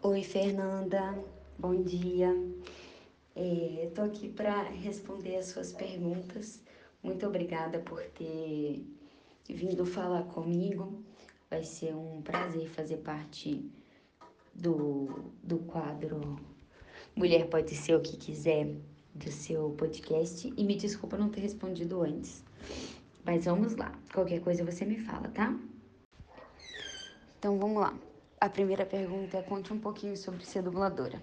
Oi, Fernanda. Bom dia. Estou é, aqui para responder as suas perguntas. Muito obrigada por ter vindo falar comigo. Vai ser um prazer fazer parte do, do quadro Mulher Pode Ser o que Quiser do seu podcast. E me desculpa não ter respondido antes. Mas vamos lá. Qualquer coisa você me fala, tá? Então vamos lá. A primeira pergunta é: conte um pouquinho sobre ser dubladora.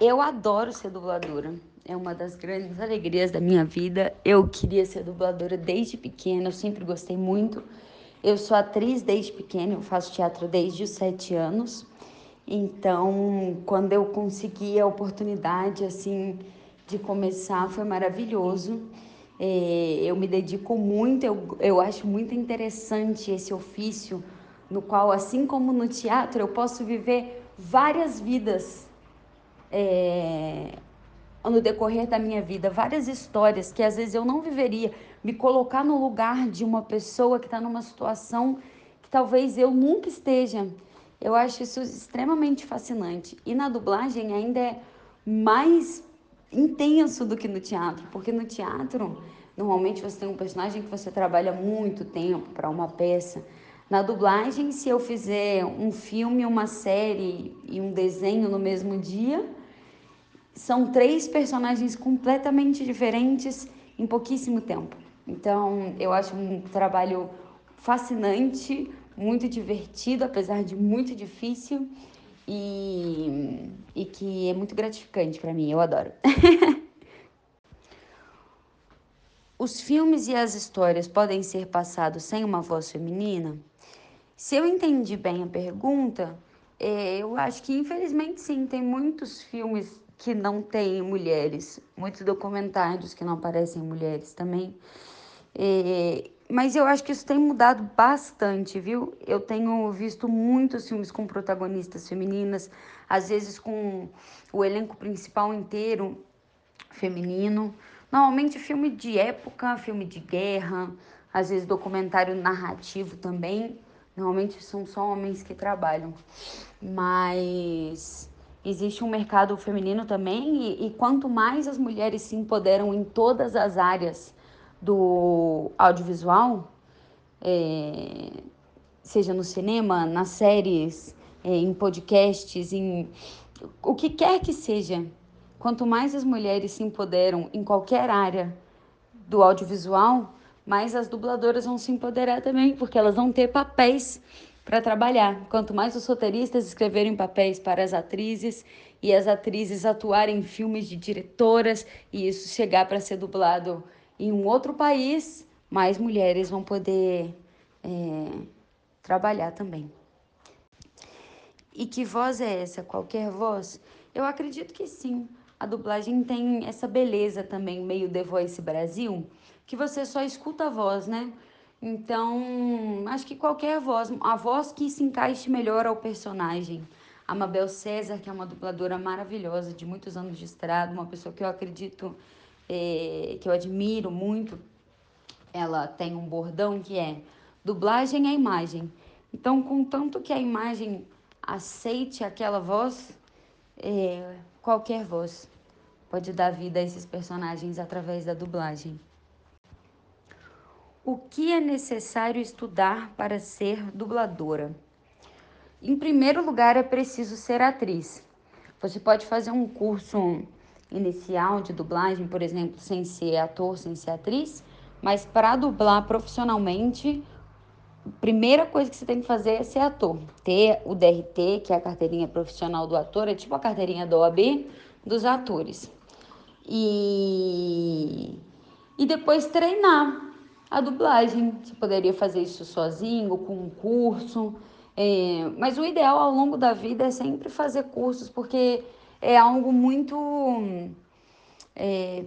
Eu adoro ser dubladora. É uma das grandes alegrias da minha vida. Eu queria ser dubladora desde pequena, eu sempre gostei muito. Eu sou atriz desde pequena, eu faço teatro desde os sete anos. Então, quando eu consegui a oportunidade, assim, de começar, foi maravilhoso. É, eu me dedico muito, eu, eu acho muito interessante esse ofício, no qual, assim como no teatro, eu posso viver várias vidas é, no decorrer da minha vida, várias histórias que às vezes eu não viveria, me colocar no lugar de uma pessoa que está numa situação que talvez eu nunca esteja. Eu acho isso extremamente fascinante. E na dublagem ainda é mais intenso do que no teatro, porque no teatro, normalmente você tem um personagem que você trabalha muito tempo para uma peça. Na dublagem, se eu fizer um filme, uma série e um desenho no mesmo dia, são três personagens completamente diferentes em pouquíssimo tempo. Então, eu acho um trabalho fascinante, muito divertido, apesar de muito difícil e, e que é muito gratificante para mim, eu adoro. Os filmes e as histórias podem ser passados sem uma voz feminina? Se eu entendi bem a pergunta, é, eu acho que infelizmente sim, tem muitos filmes que não têm mulheres, muitos documentários que não aparecem mulheres também. É, mas eu acho que isso tem mudado bastante, viu? Eu tenho visto muitos filmes com protagonistas femininas, às vezes com o elenco principal inteiro feminino. Normalmente filme de época, filme de guerra, às vezes documentário narrativo também. Normalmente são só homens que trabalham. Mas existe um mercado feminino também, e, e quanto mais as mulheres se empoderam em todas as áreas do audiovisual, é, seja no cinema, nas séries, é, em podcasts, em o que quer que seja, quanto mais as mulheres se empoderam em qualquer área do audiovisual, mais as dubladoras vão se empoderar também, porque elas vão ter papéis para trabalhar. Quanto mais os roteiristas escreverem papéis para as atrizes e as atrizes atuarem em filmes de diretoras e isso chegar para ser dublado em um outro país, mais mulheres vão poder é, trabalhar também. E que voz é essa? Qualquer voz? Eu acredito que sim. A dublagem tem essa beleza também, meio The Voice Brasil, que você só escuta a voz, né? Então, acho que qualquer voz, a voz que se encaixe melhor ao personagem. A Mabel César, que é uma dubladora maravilhosa, de muitos anos de estrada, uma pessoa que eu acredito é, que eu admiro muito, ela tem um bordão que é dublagem é imagem. Então, contanto que a imagem aceite aquela voz, é, qualquer voz pode dar vida a esses personagens através da dublagem. O que é necessário estudar para ser dubladora? Em primeiro lugar, é preciso ser atriz. Você pode fazer um curso inicial de dublagem, por exemplo, sem ser ator, sem ser atriz, mas para dublar profissionalmente, a primeira coisa que você tem que fazer é ser ator. Ter o DRT, que é a carteirinha profissional do ator, é tipo a carteirinha da OAB dos atores. E, e depois treinar a dublagem. Você poderia fazer isso sozinho, com um curso. É, mas o ideal ao longo da vida é sempre fazer cursos, porque é algo muito é,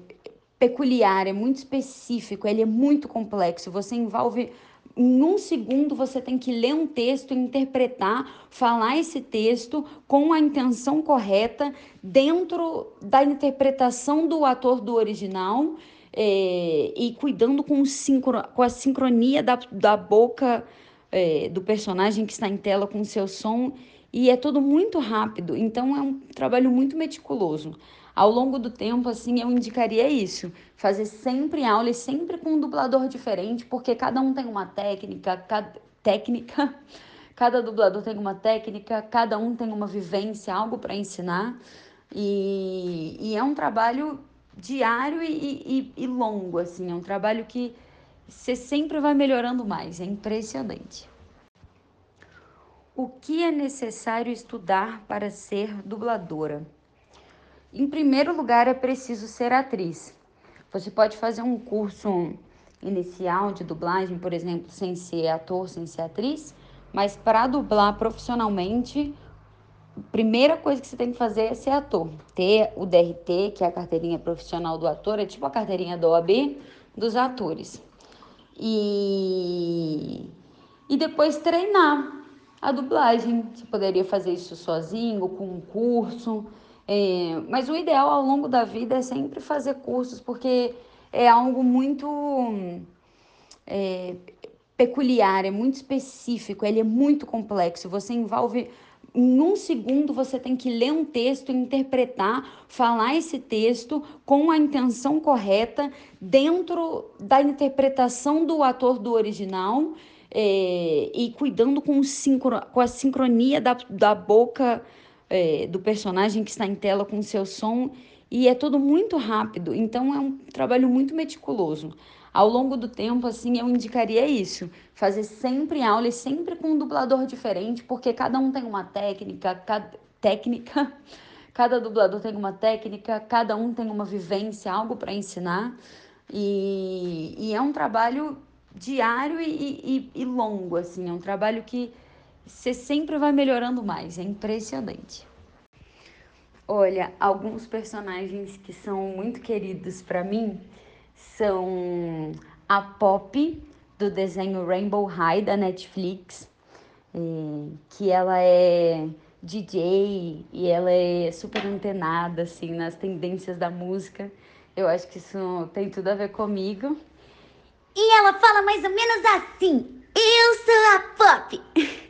peculiar, é muito específico, ele é muito complexo. Você envolve. Em um segundo você tem que ler um texto, interpretar, falar esse texto com a intenção correta, dentro da interpretação do ator do original é, e cuidando com, sincro, com a sincronia da, da boca é, do personagem que está em tela com o seu som e é tudo muito rápido, então é um trabalho muito meticuloso. Ao longo do tempo, assim, eu indicaria isso, fazer sempre aula e sempre com um dublador diferente, porque cada um tem uma técnica, cada técnica, cada dublador tem uma técnica, cada um tem uma vivência, algo para ensinar. E, e, é um trabalho diário e, e, e longo, assim, é um trabalho que você sempre vai melhorando mais, é impressionante. O que é necessário estudar para ser dubladora? Em primeiro lugar, é preciso ser atriz. Você pode fazer um curso inicial de dublagem, por exemplo, sem ser ator, sem ser atriz, mas para dublar profissionalmente, a primeira coisa que você tem que fazer é ser ator. Ter o DRT, que é a carteirinha profissional do ator, é tipo a carteirinha da OAB dos atores. E, e depois treinar a dublagem. Você poderia fazer isso sozinho, com um curso. É, mas o ideal ao longo da vida é sempre fazer cursos, porque é algo muito é, peculiar, é muito específico, ele é muito complexo. Você envolve. Em um segundo você tem que ler um texto, interpretar, falar esse texto com a intenção correta, dentro da interpretação do ator do original é, e cuidando com, sincro, com a sincronia da, da boca é, do personagem que está em tela com seu som. E é tudo muito rápido, então é um trabalho muito meticuloso. Ao longo do tempo, assim, eu indicaria isso. Fazer sempre aula e sempre com um dublador diferente, porque cada um tem uma técnica, cada, técnica, cada dublador tem uma técnica, cada um tem uma vivência, algo para ensinar. E, e é um trabalho diário e, e, e longo, assim. É um trabalho que você sempre vai melhorando mais. É impressionante. Olha, alguns personagens que são muito queridos para mim são a Pop do desenho Rainbow High da Netflix, é, que ela é DJ e ela é super antenada assim nas tendências da música. Eu acho que isso tem tudo a ver comigo. E ela fala mais ou menos assim: Eu sou a Pop.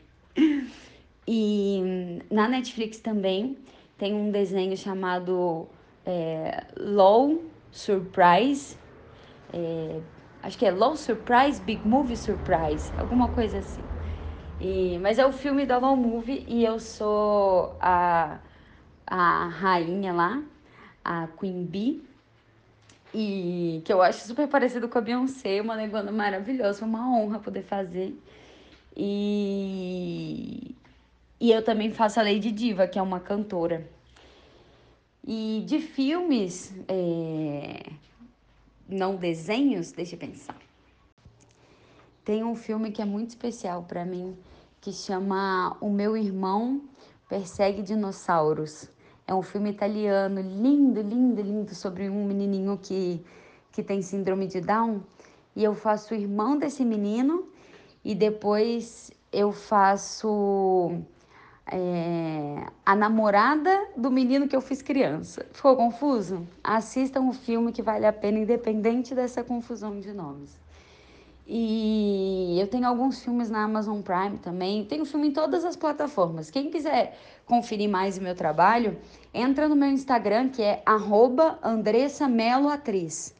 e na Netflix também tem um desenho chamado é, Low Surprise. É, acho que é Low Surprise, Big Movie Surprise, alguma coisa assim. E, mas é o filme da Low Movie e eu sou a, a rainha lá, a Queen Bee e que eu acho super parecido com a Beyoncé, uma negona maravilhosa, uma honra poder fazer. E, e eu também faço a Lady Diva, que é uma cantora. E de filmes, é... não desenhos, deixa eu pensar. Tem um filme que é muito especial para mim, que chama O Meu Irmão Persegue Dinossauros. É um filme italiano lindo, lindo, lindo sobre um menininho que, que tem síndrome de Down. E eu faço o irmão desse menino e depois eu faço é, a namorada do menino que eu fiz criança. Ficou confuso? Assistam o filme que vale a pena, independente dessa confusão de nomes. E eu tenho alguns filmes na Amazon Prime também. Tenho filme em todas as plataformas. Quem quiser conferir mais o meu trabalho, entra no meu Instagram, que é arroba Andressa Melo Atriz.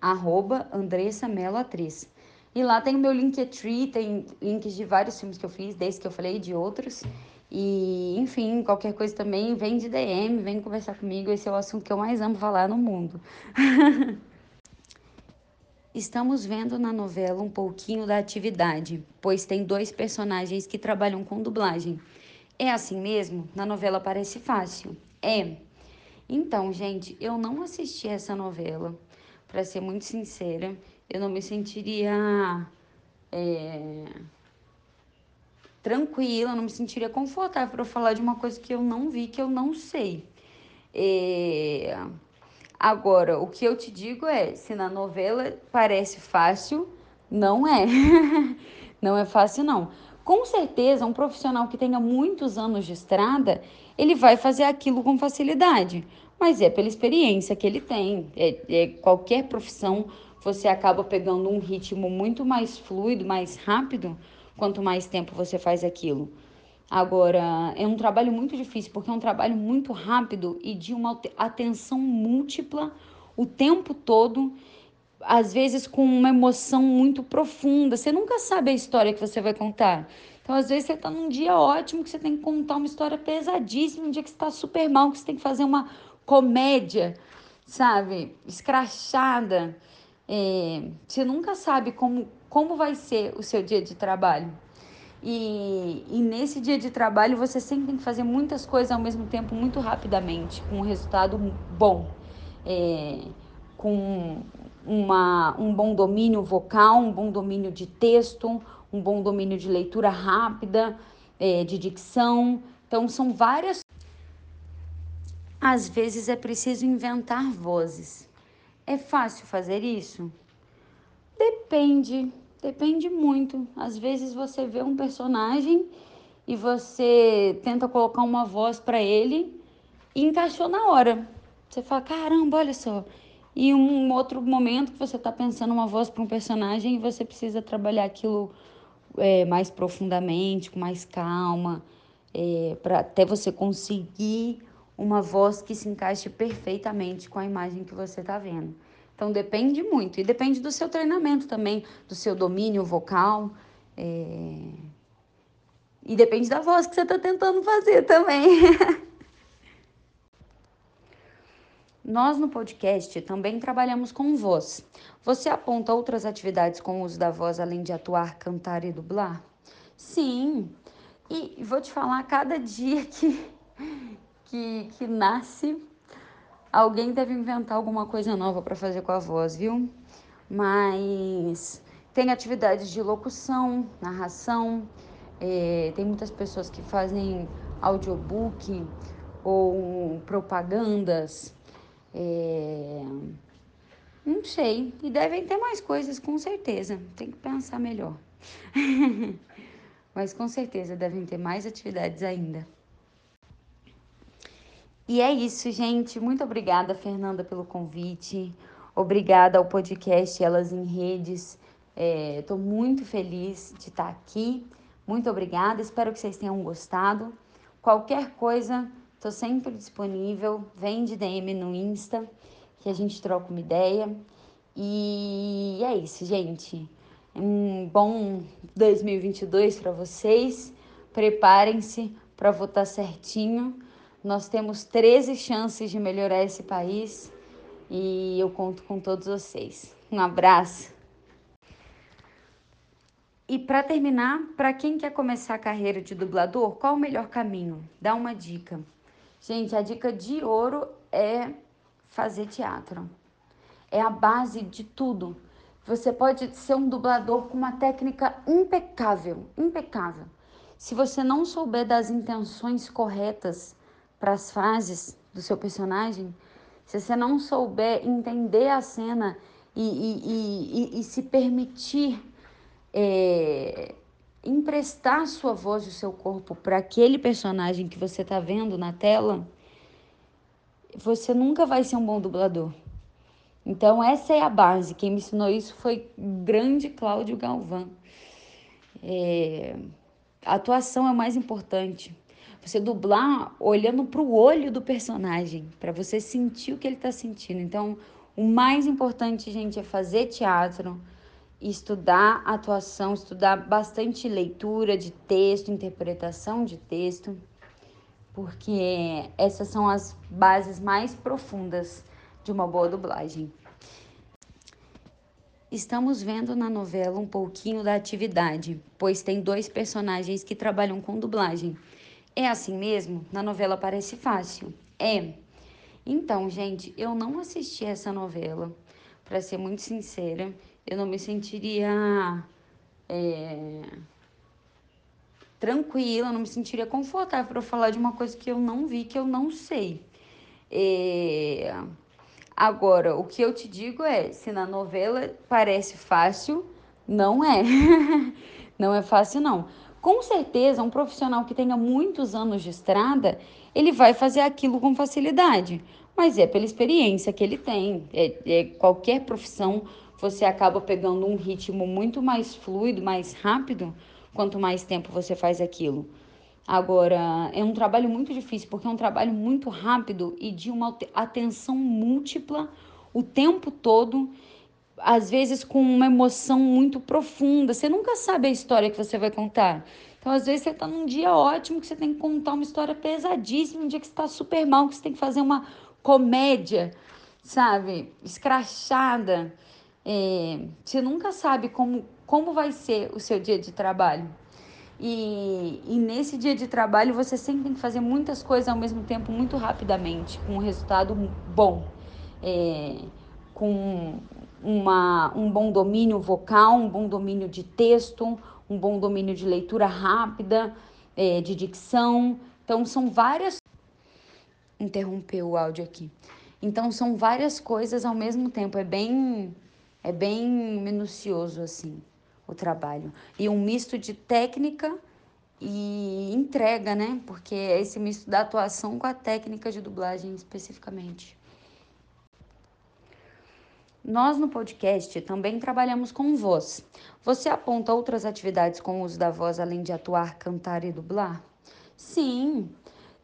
Arroba Andressa Melo Atriz. E lá tem o meu Linktree, tem links de vários filmes que eu fiz, desde que eu falei, de outros. E, enfim, qualquer coisa também, vem de DM, vem conversar comigo. Esse é o assunto que eu mais amo falar no mundo. Estamos vendo na novela um pouquinho da atividade, pois tem dois personagens que trabalham com dublagem. É assim mesmo? Na novela parece fácil. É. Então, gente, eu não assisti essa novela, para ser muito sincera. Eu não me sentiria é, tranquila, não me sentiria confortável para falar de uma coisa que eu não vi, que eu não sei. É, Agora, o que eu te digo é, se na novela parece fácil, não é. não é fácil não. Com certeza, um profissional que tenha muitos anos de estrada, ele vai fazer aquilo com facilidade. Mas é pela experiência que ele tem. É, é, qualquer profissão, você acaba pegando um ritmo muito mais fluido, mais rápido, quanto mais tempo você faz aquilo. Agora, é um trabalho muito difícil, porque é um trabalho muito rápido e de uma atenção múltipla o tempo todo, às vezes com uma emoção muito profunda. Você nunca sabe a história que você vai contar. Então, às vezes, você está num dia ótimo que você tem que contar uma história pesadíssima, um dia que você está super mal, que você tem que fazer uma comédia, sabe? Escrachada. É, você nunca sabe como, como vai ser o seu dia de trabalho. E, e nesse dia de trabalho você sempre tem que fazer muitas coisas ao mesmo tempo, muito rapidamente, com um resultado bom. É, com uma, um bom domínio vocal, um bom domínio de texto, um bom domínio de leitura rápida, é, de dicção. Então, são várias. Às vezes é preciso inventar vozes. É fácil fazer isso? Depende, depende muito. Às vezes você vê um personagem e você tenta colocar uma voz para ele e encaixou na hora. Você fala: caramba, olha só, e um outro momento que você está pensando uma voz para um personagem e você precisa trabalhar aquilo é, mais profundamente, com mais calma, é, para até você conseguir uma voz que se encaixe perfeitamente com a imagem que você está vendo. Então depende muito e depende do seu treinamento também, do seu domínio vocal. É... E depende da voz que você está tentando fazer também. Nós no podcast também trabalhamos com voz. Você aponta outras atividades com o uso da voz além de atuar, cantar e dublar? Sim. E vou te falar, cada dia que, que, que nasce, alguém deve inventar alguma coisa nova para fazer com a voz, viu? Mas tem atividades de locução, narração, é, tem muitas pessoas que fazem audiobook ou propagandas é... Não sei. E devem ter mais coisas, com certeza. Tem que pensar melhor. Mas com certeza devem ter mais atividades ainda. E é isso, gente. Muito obrigada, Fernanda, pelo convite. Obrigada ao podcast Elas em Redes. Estou é, muito feliz de estar aqui. Muito obrigada. Espero que vocês tenham gostado. Qualquer coisa, Tô sempre disponível, vem de DM no Insta, que a gente troca uma ideia. E é isso, gente. Um bom 2022 para vocês. Preparem-se para votar certinho. Nós temos 13 chances de melhorar esse país e eu conto com todos vocês. Um abraço. E para terminar, para quem quer começar a carreira de dublador, qual o melhor caminho? Dá uma dica. Gente, a dica de ouro é fazer teatro. É a base de tudo. Você pode ser um dublador com uma técnica impecável, impecável. Se você não souber das intenções corretas para as frases do seu personagem, se você não souber entender a cena e, e, e, e se permitir é, emprestar sua voz e seu corpo para aquele personagem que você está vendo na tela, você nunca vai ser um bom dublador. Então, essa é a base. Quem me ensinou isso foi o grande Cláudio Galvão. É... A atuação é o mais importante. Você dublar olhando para o olho do personagem, para você sentir o que ele está sentindo. Então, o mais importante, gente, é fazer teatro, estudar atuação, estudar bastante leitura de texto, interpretação de texto, porque essas são as bases mais profundas de uma boa dublagem. Estamos vendo na novela um pouquinho da atividade, pois tem dois personagens que trabalham com dublagem. É assim mesmo? Na novela parece fácil. É. Então, gente, eu não assisti essa novela, para ser muito sincera eu não me sentiria é, tranquila, não me sentiria confortável para falar de uma coisa que eu não vi, que eu não sei. É, agora, o que eu te digo é, se na novela parece fácil, não é. não é fácil, não. Com certeza, um profissional que tenha muitos anos de estrada, ele vai fazer aquilo com facilidade. Mas é pela experiência que ele tem. É, é qualquer profissão você acaba pegando um ritmo muito mais fluido, mais rápido, quanto mais tempo você faz aquilo. Agora, é um trabalho muito difícil, porque é um trabalho muito rápido e de uma atenção múltipla o tempo todo, às vezes com uma emoção muito profunda. Você nunca sabe a história que você vai contar. Então, às vezes, você está num dia ótimo que você tem que contar uma história pesadíssima, um dia que você está super mal, que você tem que fazer uma comédia, sabe? Escrachada. É, você nunca sabe como, como vai ser o seu dia de trabalho. E, e nesse dia de trabalho você sempre tem que fazer muitas coisas ao mesmo tempo, muito rapidamente, com um resultado bom. É, com uma, um bom domínio vocal, um bom domínio de texto, um bom domínio de leitura rápida, é, de dicção. Então, são várias. Interrompeu o áudio aqui. Então, são várias coisas ao mesmo tempo. É bem, é bem minucioso, assim o trabalho. E um misto de técnica e entrega, né? Porque é esse misto da atuação com a técnica de dublagem especificamente. Nós no podcast também trabalhamos com voz. Você aponta outras atividades com o uso da voz além de atuar, cantar e dublar? Sim.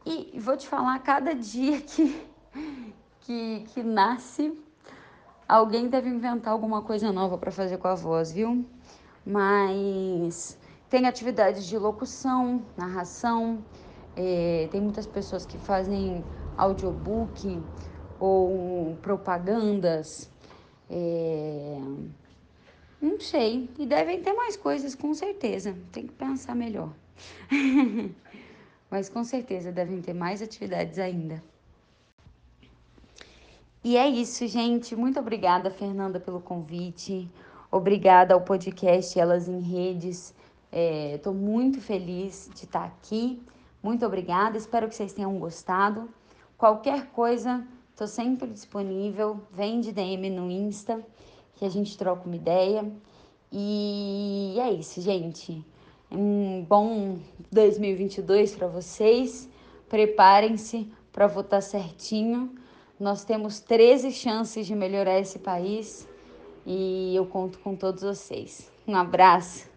E vou te falar, cada dia que, que, que nasce, alguém deve inventar alguma coisa nova para fazer com a voz, viu? mas tem atividades de locução, narração, é, tem muitas pessoas que fazem audiobook ou propagandas. É, não sei. E devem ter mais coisas, com certeza. Tem que pensar melhor. Mas com certeza devem ter mais atividades ainda. E é isso, gente. Muito obrigada, Fernanda, pelo convite. Obrigada ao podcast Elas em Redes. Estou é, muito feliz de estar aqui. Muito obrigada. Espero que vocês tenham gostado. Qualquer coisa, estou sempre disponível. Vem de DM no Insta, que a gente troca uma ideia. E é isso, gente. Um bom 2022 para vocês. Preparem-se para votar certinho. Nós temos 13 chances de melhorar esse país e eu conto com todos vocês. Um abraço.